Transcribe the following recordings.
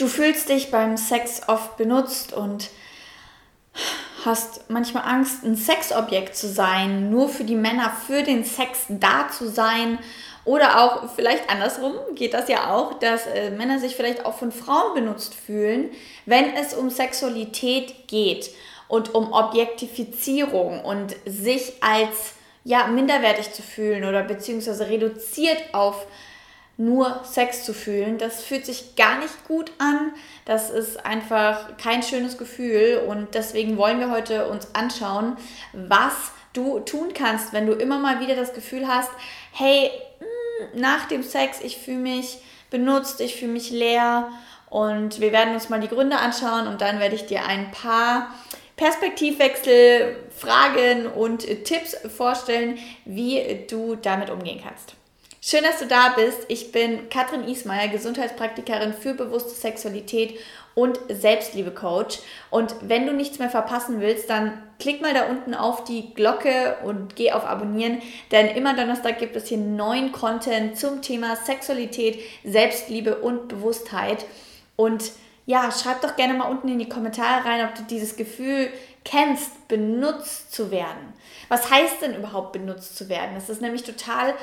Du fühlst dich beim Sex oft benutzt und hast manchmal Angst, ein Sexobjekt zu sein, nur für die Männer, für den Sex da zu sein. Oder auch vielleicht andersrum geht das ja auch, dass äh, Männer sich vielleicht auch von Frauen benutzt fühlen, wenn es um Sexualität geht und um Objektifizierung und sich als ja minderwertig zu fühlen oder beziehungsweise reduziert auf nur Sex zu fühlen. Das fühlt sich gar nicht gut an. Das ist einfach kein schönes Gefühl und deswegen wollen wir heute uns anschauen, was du tun kannst, wenn du immer mal wieder das Gefühl hast, hey, hm, nach dem Sex, ich fühle mich benutzt, ich fühle mich leer und wir werden uns mal die Gründe anschauen und dann werde ich dir ein paar Perspektivwechsel, Fragen und Tipps vorstellen, wie du damit umgehen kannst. Schön, dass du da bist. Ich bin Katrin Ismaier, Gesundheitspraktikerin für bewusste Sexualität und Selbstliebe-Coach. Und wenn du nichts mehr verpassen willst, dann klick mal da unten auf die Glocke und geh auf Abonnieren, denn immer Donnerstag gibt es hier neuen Content zum Thema Sexualität, Selbstliebe und Bewusstheit. Und ja, schreib doch gerne mal unten in die Kommentare rein, ob du dieses Gefühl kennst, benutzt zu werden. Was heißt denn überhaupt benutzt zu werden? Das ist nämlich total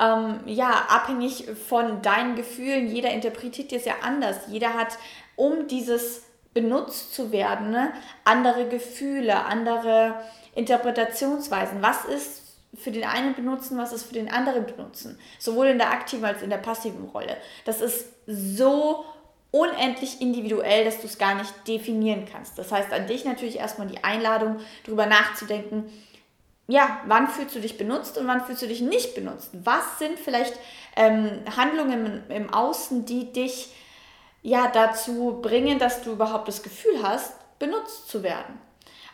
ähm, ja, abhängig von deinen Gefühlen. Jeder interpretiert es ja anders. Jeder hat, um dieses benutzt zu werden, ne, andere Gefühle, andere Interpretationsweisen. Was ist für den einen benutzen, was ist für den anderen benutzen. Sowohl in der aktiven als in der passiven Rolle. Das ist so unendlich individuell, dass du es gar nicht definieren kannst. Das heißt, an dich natürlich erstmal die Einladung, darüber nachzudenken, ja, wann fühlst du dich benutzt und wann fühlst du dich nicht benutzt? Was sind vielleicht ähm, Handlungen im, im Außen, die dich ja dazu bringen, dass du überhaupt das Gefühl hast, benutzt zu werden?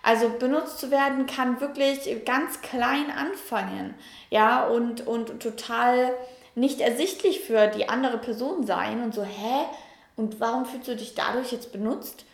Also benutzt zu werden kann wirklich ganz klein anfangen, ja, und, und total nicht ersichtlich für die andere Person sein und so, hä? Und warum fühlst du dich dadurch jetzt benutzt?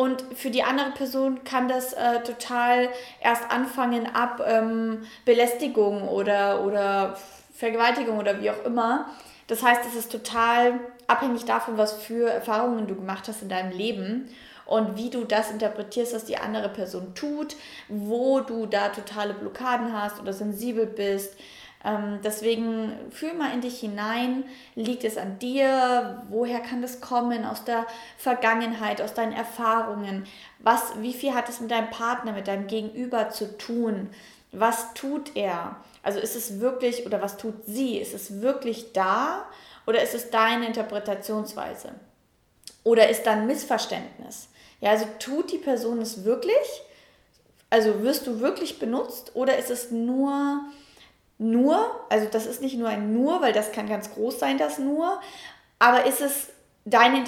Und für die andere Person kann das äh, total erst anfangen ab ähm, Belästigung oder, oder Vergewaltigung oder wie auch immer. Das heißt, es ist total abhängig davon, was für Erfahrungen du gemacht hast in deinem Leben und wie du das interpretierst, was die andere Person tut, wo du da totale Blockaden hast oder sensibel bist. Ähm, deswegen fühl mal in dich hinein, liegt es an dir, woher kann das kommen, aus der Vergangenheit, aus deinen Erfahrungen, was, wie viel hat es mit deinem Partner, mit deinem Gegenüber zu tun, was tut er, also ist es wirklich oder was tut sie, ist es wirklich da? Oder ist es deine Interpretationsweise? Oder ist da ein Missverständnis, ja, also tut die Person es wirklich, also wirst du wirklich benutzt oder ist es nur nur, also das ist nicht nur ein nur, weil das kann ganz groß sein, das nur, aber ist es deine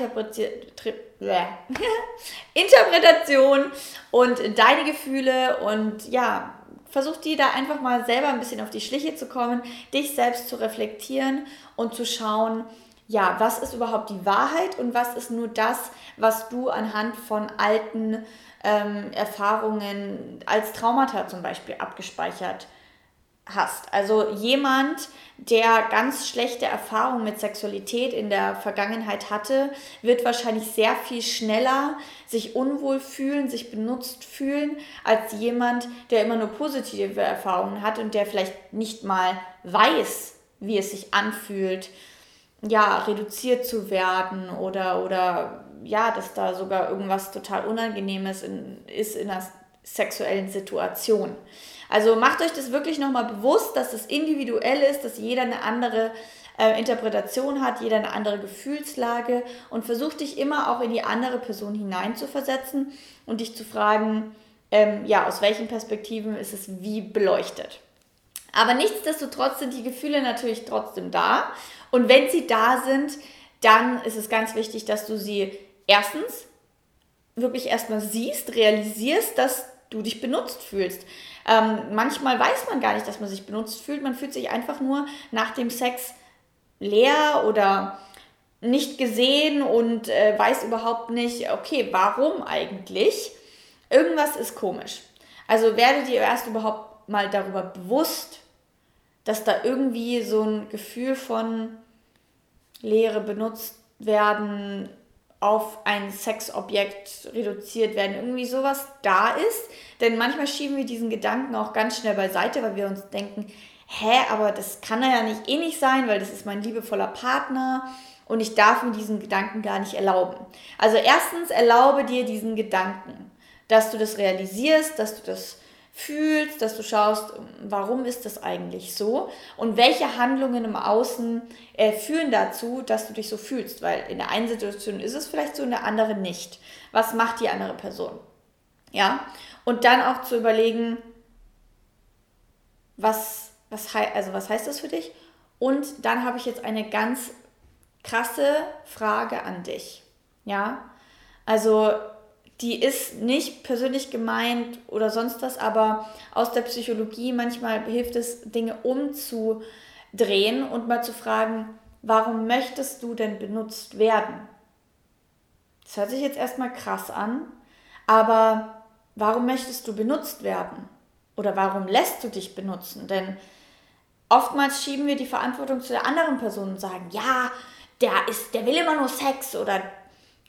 Interpretation und deine Gefühle und ja, versuch dir da einfach mal selber ein bisschen auf die Schliche zu kommen, dich selbst zu reflektieren und zu schauen, ja, was ist überhaupt die Wahrheit und was ist nur das, was du anhand von alten ähm, Erfahrungen als Traumata zum Beispiel abgespeichert hast hast. Also jemand, der ganz schlechte Erfahrungen mit Sexualität in der Vergangenheit hatte, wird wahrscheinlich sehr viel schneller sich unwohl fühlen, sich benutzt fühlen, als jemand, der immer nur positive Erfahrungen hat und der vielleicht nicht mal weiß, wie es sich anfühlt, ja, reduziert zu werden oder, oder ja, dass da sogar irgendwas total Unangenehmes in, ist in einer sexuellen Situation. Also macht euch das wirklich nochmal bewusst, dass es individuell ist, dass jeder eine andere äh, Interpretation hat, jeder eine andere Gefühlslage und versucht dich immer auch in die andere Person hineinzuversetzen und dich zu fragen, ähm, ja, aus welchen Perspektiven ist es wie beleuchtet. Aber nichtsdestotrotz sind die Gefühle natürlich trotzdem da. Und wenn sie da sind, dann ist es ganz wichtig, dass du sie erstens wirklich erstmal siehst, realisierst, dass du dich benutzt fühlst. Ähm, manchmal weiß man gar nicht, dass man sich benutzt fühlt. Man fühlt sich einfach nur nach dem Sex leer oder nicht gesehen und äh, weiß überhaupt nicht, okay, warum eigentlich? Irgendwas ist komisch. Also werde dir erst überhaupt mal darüber bewusst, dass da irgendwie so ein Gefühl von Leere benutzt werden auf ein Sexobjekt reduziert werden, irgendwie sowas da ist. Denn manchmal schieben wir diesen Gedanken auch ganz schnell beiseite, weil wir uns denken, hä, aber das kann er ja nicht eh nicht sein, weil das ist mein liebevoller Partner und ich darf mir diesen Gedanken gar nicht erlauben. Also erstens erlaube dir diesen Gedanken, dass du das realisierst, dass du das fühlst, dass du schaust, warum ist das eigentlich so und welche Handlungen im Außen äh, führen dazu, dass du dich so fühlst, weil in der einen Situation ist es vielleicht so, in der anderen nicht. Was macht die andere Person? Ja, und dann auch zu überlegen, was, was, also was heißt das für dich? Und dann habe ich jetzt eine ganz krasse Frage an dich. Ja, also die ist nicht persönlich gemeint oder sonst was, aber aus der Psychologie manchmal hilft es, Dinge umzudrehen und mal zu fragen, warum möchtest du denn benutzt werden? Das hört sich jetzt erstmal krass an, aber warum möchtest du benutzt werden? Oder warum lässt du dich benutzen? Denn oftmals schieben wir die Verantwortung zu der anderen Person und sagen, ja, der ist, der will immer nur Sex oder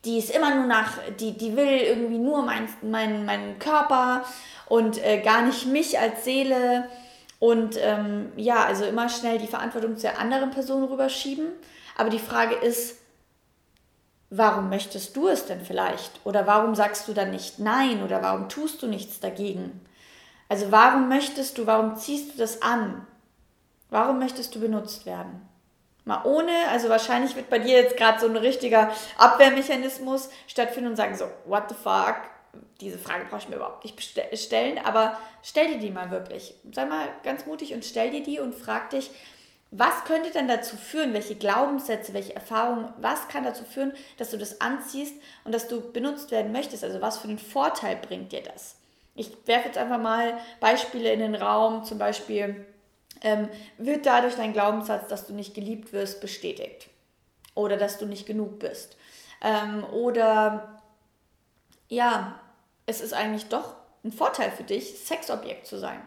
die ist immer nur nach, die, die will irgendwie nur meinen mein, mein Körper und äh, gar nicht mich als Seele. Und ähm, ja, also immer schnell die Verantwortung zur anderen Person rüberschieben. Aber die Frage ist, warum möchtest du es denn vielleicht? Oder warum sagst du dann nicht nein? Oder warum tust du nichts dagegen? Also warum möchtest du, warum ziehst du das an? Warum möchtest du benutzt werden? Mal ohne, also wahrscheinlich wird bei dir jetzt gerade so ein richtiger Abwehrmechanismus stattfinden und sagen so, what the fuck, diese Frage brauche ich mir überhaupt nicht stellen, aber stell dir die mal wirklich. Sei mal ganz mutig und stell dir die und frag dich, was könnte denn dazu führen, welche Glaubenssätze, welche Erfahrungen, was kann dazu führen, dass du das anziehst und dass du benutzt werden möchtest? Also was für einen Vorteil bringt dir das? Ich werfe jetzt einfach mal Beispiele in den Raum, zum Beispiel, ähm, wird dadurch dein Glaubenssatz, dass du nicht geliebt wirst, bestätigt. Oder dass du nicht genug bist. Ähm, oder ja, es ist eigentlich doch ein Vorteil für dich, Sexobjekt zu sein.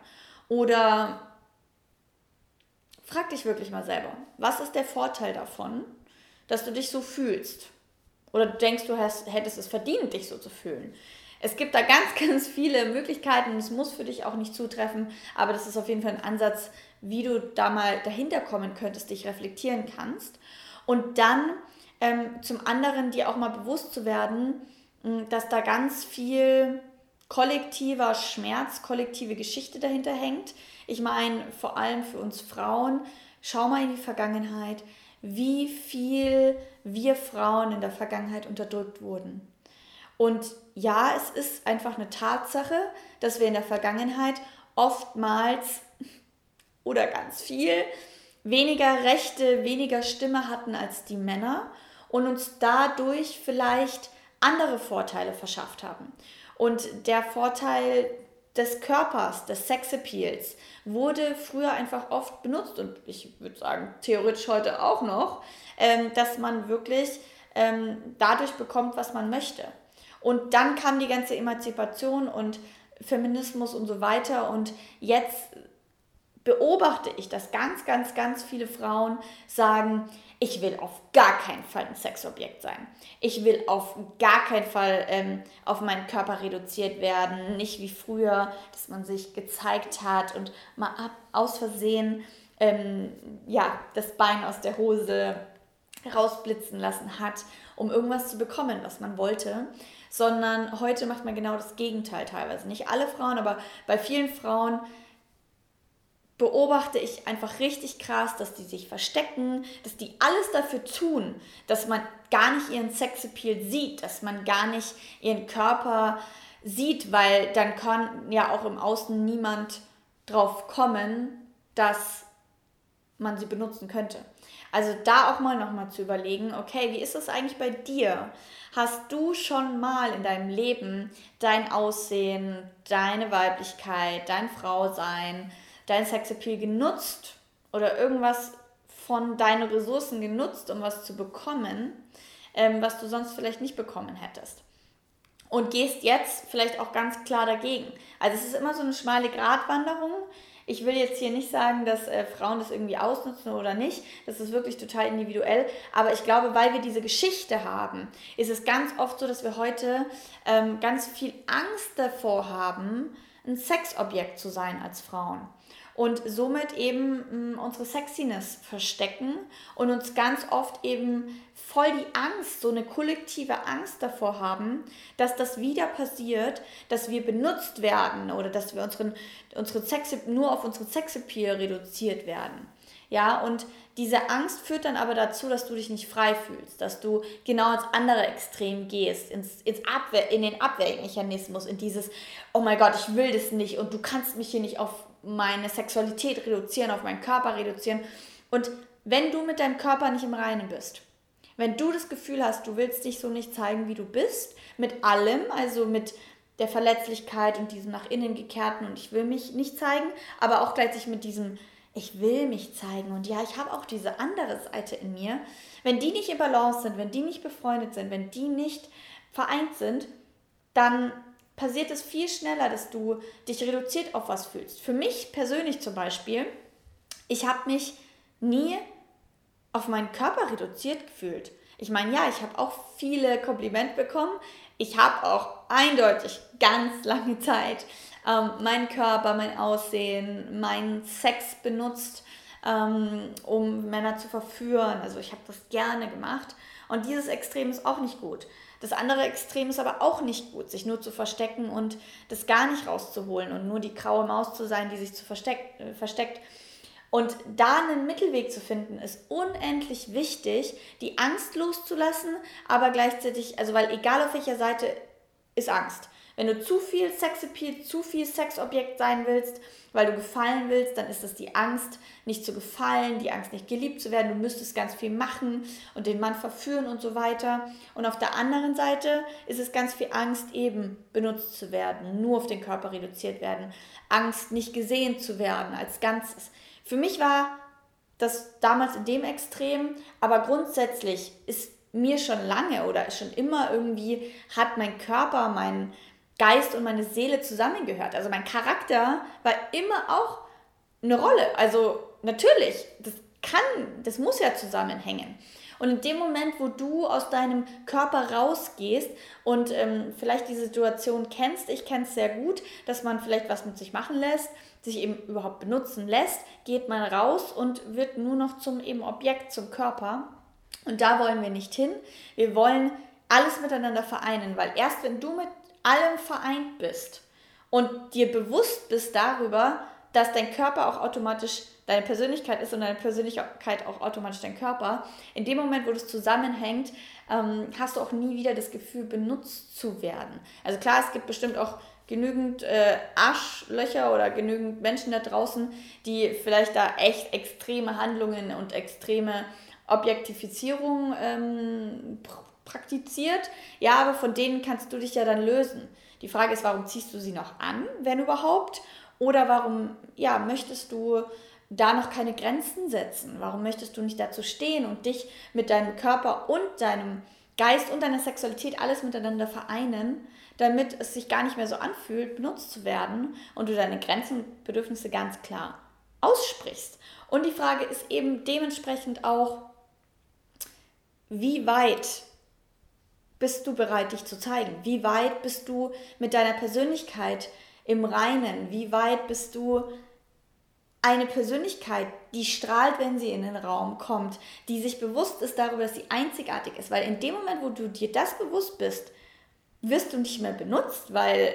Oder frag dich wirklich mal selber, was ist der Vorteil davon, dass du dich so fühlst? Oder du denkst, du hast, hättest es verdient, dich so zu fühlen. Es gibt da ganz, ganz viele Möglichkeiten und es muss für dich auch nicht zutreffen, aber das ist auf jeden Fall ein Ansatz, wie du da mal dahinter kommen könntest, dich reflektieren kannst. Und dann ähm, zum anderen dir auch mal bewusst zu werden, dass da ganz viel kollektiver Schmerz, kollektive Geschichte dahinter hängt. Ich meine, vor allem für uns Frauen, schau mal in die Vergangenheit, wie viel wir Frauen in der Vergangenheit unterdrückt wurden. Und ja, es ist einfach eine Tatsache, dass wir in der Vergangenheit oftmals oder ganz viel weniger Rechte, weniger Stimme hatten als die Männer und uns dadurch vielleicht andere Vorteile verschafft haben. Und der Vorteil des Körpers, des Sexappeals, wurde früher einfach oft benutzt und ich würde sagen, theoretisch heute auch noch, ähm, dass man wirklich ähm, dadurch bekommt, was man möchte. Und dann kam die ganze Emanzipation und Feminismus und so weiter. Und jetzt beobachte ich, dass ganz, ganz, ganz viele Frauen sagen, ich will auf gar keinen Fall ein Sexobjekt sein. Ich will auf gar keinen Fall ähm, auf meinen Körper reduziert werden. Nicht wie früher, dass man sich gezeigt hat und mal ab, aus Versehen ähm, ja, das Bein aus der Hose rausblitzen lassen hat, um irgendwas zu bekommen, was man wollte. Sondern heute macht man genau das Gegenteil teilweise. Nicht alle Frauen, aber bei vielen Frauen beobachte ich einfach richtig krass, dass die sich verstecken, dass die alles dafür tun, dass man gar nicht ihren Sexappeal sieht, dass man gar nicht ihren Körper sieht, weil dann kann ja auch im Außen niemand drauf kommen, dass man sie benutzen könnte. Also da auch mal nochmal zu überlegen, okay, wie ist das eigentlich bei dir? Hast du schon mal in deinem Leben dein Aussehen, deine Weiblichkeit, dein Frausein, dein Sexappeal genutzt oder irgendwas von deinen Ressourcen genutzt, um was zu bekommen, ähm, was du sonst vielleicht nicht bekommen hättest. Und gehst jetzt vielleicht auch ganz klar dagegen. Also es ist immer so eine schmale Gratwanderung. Ich will jetzt hier nicht sagen, dass äh, Frauen das irgendwie ausnutzen oder nicht. Das ist wirklich total individuell. Aber ich glaube, weil wir diese Geschichte haben, ist es ganz oft so, dass wir heute ähm, ganz viel Angst davor haben, ein Sexobjekt zu sein als Frauen und somit eben mh, mm, unsere Sexiness verstecken und uns ganz oft eben voll die Angst, so eine kollektive Angst davor haben, dass das wieder passiert, dass wir benutzt werden oder dass wir unseren, unsere Sex, nur auf unsere Sexappeal reduziert werden. Ja, und diese Angst führt dann aber dazu, dass du dich nicht frei fühlst, dass du genau ins andere Extrem gehst, ins, ins Abwehr, in den Abwehrmechanismus, in dieses, oh mein Gott, ich will das nicht und du kannst mich hier nicht auf meine Sexualität reduzieren, auf meinen Körper reduzieren. Und wenn du mit deinem Körper nicht im Reinen bist, wenn du das Gefühl hast, du willst dich so nicht zeigen, wie du bist, mit allem, also mit der Verletzlichkeit und diesem nach innen gekehrten und ich will mich nicht zeigen, aber auch gleichzeitig mit diesem ich will mich zeigen und ja, ich habe auch diese andere Seite in mir. Wenn die nicht in Balance sind, wenn die nicht befreundet sind, wenn die nicht vereint sind, dann passiert es viel schneller, dass du dich reduziert auf was fühlst. Für mich persönlich zum Beispiel, ich habe mich nie auf meinen Körper reduziert gefühlt. Ich meine, ja, ich habe auch viele Komplimente bekommen. Ich habe auch eindeutig ganz lange Zeit ähm, meinen Körper, mein Aussehen, meinen Sex benutzt, ähm, um Männer zu verführen. Also ich habe das gerne gemacht. Und dieses Extrem ist auch nicht gut. Das andere Extrem ist aber auch nicht gut, sich nur zu verstecken und das gar nicht rauszuholen und nur die graue Maus zu sein, die sich zu versteck, äh, versteckt. Und da einen Mittelweg zu finden, ist unendlich wichtig, die Angst loszulassen, aber gleichzeitig, also weil egal auf welcher Seite ist Angst. Wenn du zu viel Sexappeal, zu viel Sexobjekt sein willst, weil du gefallen willst, dann ist es die Angst, nicht zu gefallen, die Angst, nicht geliebt zu werden. Du müsstest ganz viel machen und den Mann verführen und so weiter. Und auf der anderen Seite ist es ganz viel Angst, eben benutzt zu werden, nur auf den Körper reduziert werden. Angst, nicht gesehen zu werden als Ganzes. Für mich war das damals in dem Extrem, aber grundsätzlich ist mir schon lange oder schon immer irgendwie hat mein Körper, mein, Geist und meine Seele zusammengehört. Also mein Charakter war immer auch eine Rolle. Also natürlich, das kann, das muss ja zusammenhängen. Und in dem Moment, wo du aus deinem Körper rausgehst und ähm, vielleicht die Situation kennst, ich kenne es sehr gut, dass man vielleicht was mit sich machen lässt, sich eben überhaupt benutzen lässt, geht man raus und wird nur noch zum eben Objekt, zum Körper. Und da wollen wir nicht hin. Wir wollen alles miteinander vereinen, weil erst wenn du mit allem vereint bist und dir bewusst bist darüber, dass dein Körper auch automatisch deine Persönlichkeit ist und deine Persönlichkeit auch automatisch dein Körper. In dem Moment, wo das zusammenhängt, ähm, hast du auch nie wieder das Gefühl, benutzt zu werden. Also klar, es gibt bestimmt auch genügend äh, Arschlöcher oder genügend Menschen da draußen, die vielleicht da echt extreme Handlungen und extreme Objektifizierung ähm, praktiziert. Ja, aber von denen kannst du dich ja dann lösen. Die Frage ist, warum ziehst du sie noch an, wenn überhaupt? Oder warum ja, möchtest du da noch keine Grenzen setzen? Warum möchtest du nicht dazu stehen und dich mit deinem Körper und deinem Geist und deiner Sexualität alles miteinander vereinen, damit es sich gar nicht mehr so anfühlt, benutzt zu werden und du deine Grenzen und Bedürfnisse ganz klar aussprichst? Und die Frage ist eben dementsprechend auch, wie weit bist du bereit, dich zu zeigen? Wie weit bist du mit deiner Persönlichkeit im Reinen? Wie weit bist du eine Persönlichkeit, die strahlt, wenn sie in den Raum kommt, die sich bewusst ist darüber, dass sie einzigartig ist? Weil in dem Moment, wo du dir das bewusst bist, wirst du nicht mehr benutzt, weil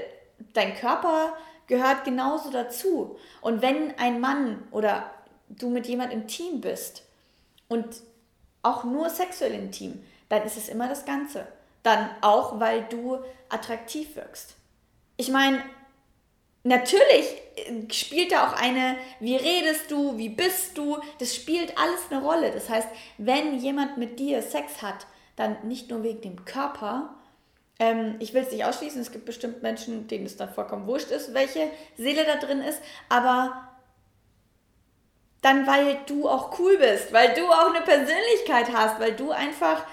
dein Körper gehört genauso dazu. Und wenn ein Mann oder du mit jemandem intim bist und auch nur sexuell intim, dann ist es immer das Ganze dann auch, weil du attraktiv wirkst. Ich meine, natürlich äh, spielt da auch eine, wie redest du, wie bist du, das spielt alles eine Rolle. Das heißt, wenn jemand mit dir Sex hat, dann nicht nur wegen dem Körper, ähm, ich will es nicht ausschließen, es gibt bestimmt Menschen, denen es dann vollkommen wurscht ist, welche Seele da drin ist, aber dann, weil du auch cool bist, weil du auch eine Persönlichkeit hast, weil du einfach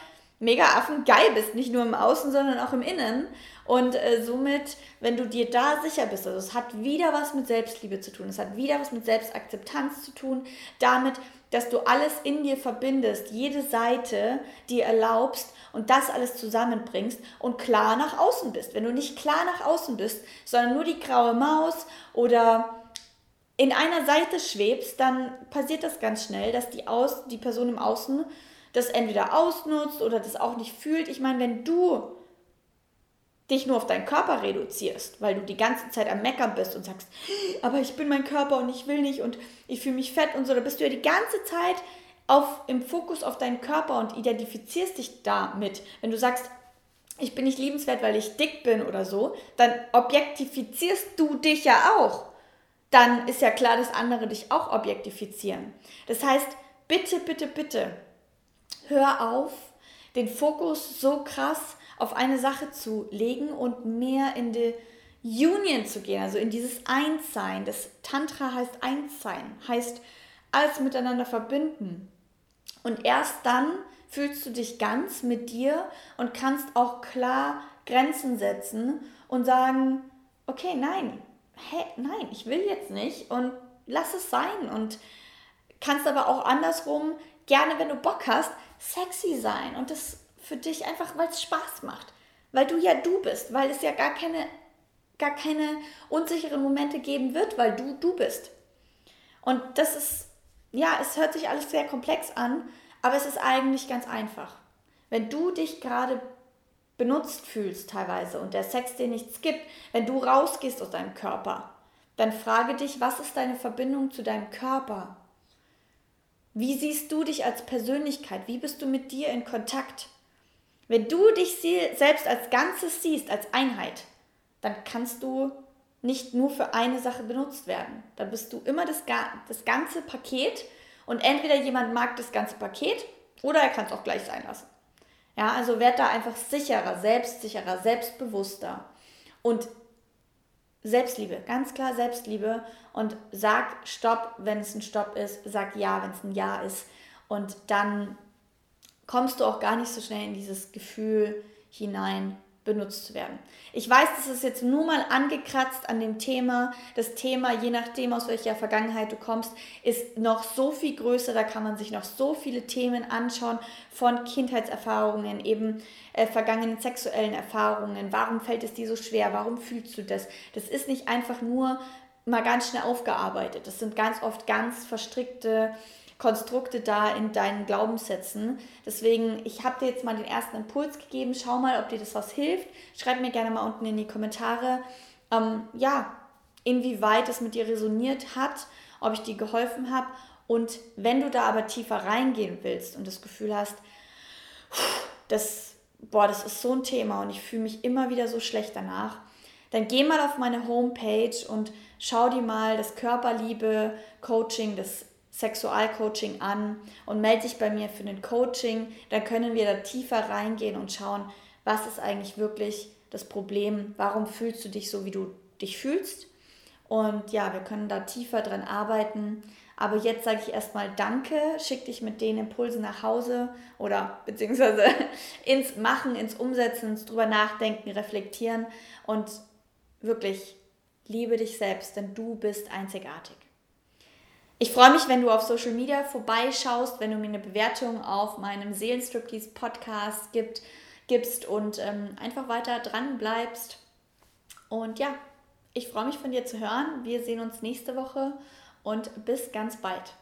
mega affengeil bist, nicht nur im Außen, sondern auch im Innen. Und äh, somit, wenn du dir da sicher bist, also es hat wieder was mit Selbstliebe zu tun, es hat wieder was mit Selbstakzeptanz zu tun, damit, dass du alles in dir verbindest, jede Seite dir erlaubst und das alles zusammenbringst und klar nach außen bist. Wenn du nicht klar nach außen bist, sondern nur die graue Maus oder in einer Seite schwebst, dann passiert das ganz schnell, dass die, Aus, die Person im Außen das entweder ausnutzt oder das auch nicht fühlt. Ich meine, wenn du dich nur auf deinen Körper reduzierst, weil du die ganze Zeit am Meckern bist und sagst, aber ich bin mein Körper und ich will nicht und ich fühle mich fett und so, da bist du ja die ganze Zeit auf, im Fokus auf deinen Körper und identifizierst dich damit. Wenn du sagst, ich bin nicht liebenswert, weil ich dick bin oder so, dann objektifizierst du dich ja auch. Dann ist ja klar, dass andere dich auch objektifizieren. Das heißt, bitte, bitte, bitte, hör auf, den Fokus so krass auf eine Sache zu legen und mehr in die Union zu gehen, also in dieses Einssein. Das Tantra heißt Einssein, heißt alles miteinander verbinden. Und erst dann fühlst du dich ganz mit dir und kannst auch klar Grenzen setzen und sagen, okay, nein, hä, nein, ich will jetzt nicht und lass es sein und kannst aber auch andersrum gerne, wenn du Bock hast, sexy sein und das für dich einfach, weil es Spaß macht. Weil du ja du bist, weil es ja gar keine, gar keine unsicheren Momente geben wird, weil du du bist. Und das ist, ja, es hört sich alles sehr komplex an, aber es ist eigentlich ganz einfach. Wenn du dich gerade benutzt fühlst teilweise und der Sex dir nichts gibt, wenn du rausgehst aus deinem Körper, dann frage dich, was ist deine Verbindung zu deinem Körper? Wie siehst du dich als Persönlichkeit? Wie bist du mit dir in Kontakt? Wenn du dich selbst als Ganzes siehst, als Einheit, dann kannst du nicht nur für eine Sache benutzt werden. Dann bist du immer das, das ganze Paket und entweder jemand mag das ganze Paket oder er kann es auch gleich sein lassen. Ja, also werd da einfach sicherer, selbstsicherer, selbstbewusster und Selbstliebe, ganz klar Selbstliebe. Und sag Stopp, wenn es ein Stopp ist, sag Ja, wenn es ein Ja ist. Und dann kommst du auch gar nicht so schnell in dieses Gefühl hinein, benutzt zu werden. Ich weiß, das ist jetzt nur mal angekratzt an dem Thema. Das Thema, je nachdem, aus welcher Vergangenheit du kommst, ist noch so viel größer. Da kann man sich noch so viele Themen anschauen von Kindheitserfahrungen, eben äh, vergangenen sexuellen Erfahrungen. Warum fällt es dir so schwer? Warum fühlst du das? Das ist nicht einfach nur mal ganz schnell aufgearbeitet. Das sind ganz oft ganz verstrickte Konstrukte da in deinen Glaubenssätzen. Deswegen, ich habe dir jetzt mal den ersten Impuls gegeben. Schau mal, ob dir das was hilft. Schreib mir gerne mal unten in die Kommentare, ähm, ja, inwieweit es mit dir resoniert hat, ob ich dir geholfen habe. Und wenn du da aber tiefer reingehen willst und das Gefühl hast, das, boah, das ist so ein Thema und ich fühle mich immer wieder so schlecht danach, dann geh mal auf meine Homepage und schau dir mal das Körperliebe Coaching, das Sexualcoaching an und melde dich bei mir für ein Coaching. Dann können wir da tiefer reingehen und schauen, was ist eigentlich wirklich das Problem, warum fühlst du dich so, wie du dich fühlst. Und ja, wir können da tiefer dran arbeiten. Aber jetzt sage ich erstmal Danke, schick dich mit den Impulsen nach Hause oder beziehungsweise ins Machen, ins Umsetzen, ins drüber nachdenken, reflektieren und wirklich liebe dich selbst, denn du bist einzigartig. Ich freue mich, wenn du auf Social Media vorbeischaust, wenn du mir eine Bewertung auf meinem Seelenstriptease Podcast gibt, gibst und ähm, einfach weiter dran bleibst. Und ja, ich freue mich von dir zu hören. Wir sehen uns nächste Woche und bis ganz bald.